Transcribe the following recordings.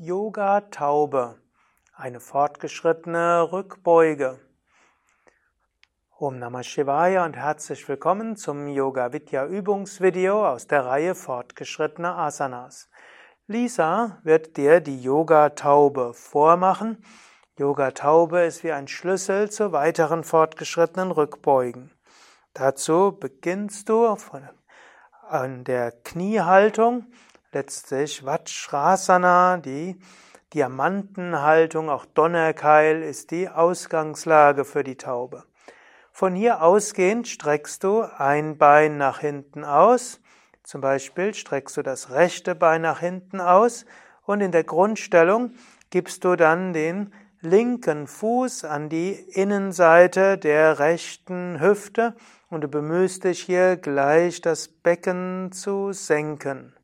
Yoga Taube, eine fortgeschrittene Rückbeuge. Om Namah Shivaya und herzlich willkommen zum Yoga Vidya Übungsvideo aus der Reihe fortgeschrittene Asanas. Lisa wird dir die Yoga Taube vormachen. Yoga Taube ist wie ein Schlüssel zu weiteren fortgeschrittenen Rückbeugen. Dazu beginnst du von, an der Kniehaltung letztlich Vajrasana, die Diamantenhaltung, auch Donnerkeil ist die Ausgangslage für die Taube. Von hier ausgehend streckst du ein Bein nach hinten aus, zum Beispiel streckst du das rechte Bein nach hinten aus und in der Grundstellung gibst du dann den linken Fuß an die Innenseite der rechten Hüfte und du bemühst dich hier gleich das Becken zu senken.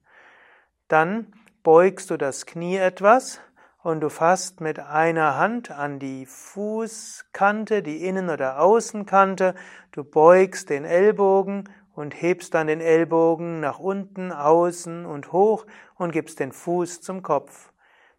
Dann beugst du das Knie etwas und du fasst mit einer Hand an die Fußkante, die Innen- oder Außenkante. Du beugst den Ellbogen und hebst dann den Ellbogen nach unten, außen und hoch und gibst den Fuß zum Kopf.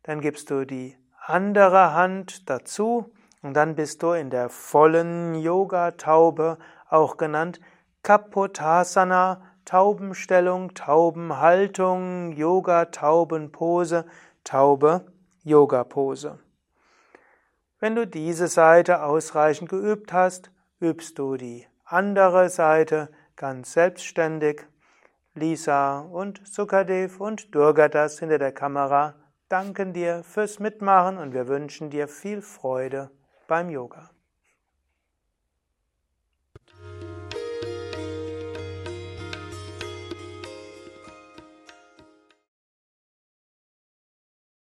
Dann gibst du die andere Hand dazu und dann bist du in der vollen Yoga-Taube, auch genannt Kapotasana, Taubenstellung, Taubenhaltung, Yoga, Taubenpose, Taube, Yoga-Pose. Wenn du diese Seite ausreichend geübt hast, übst du die andere Seite ganz selbstständig. Lisa und Sukadev und Durgadas hinter der Kamera danken dir fürs Mitmachen und wir wünschen dir viel Freude beim Yoga.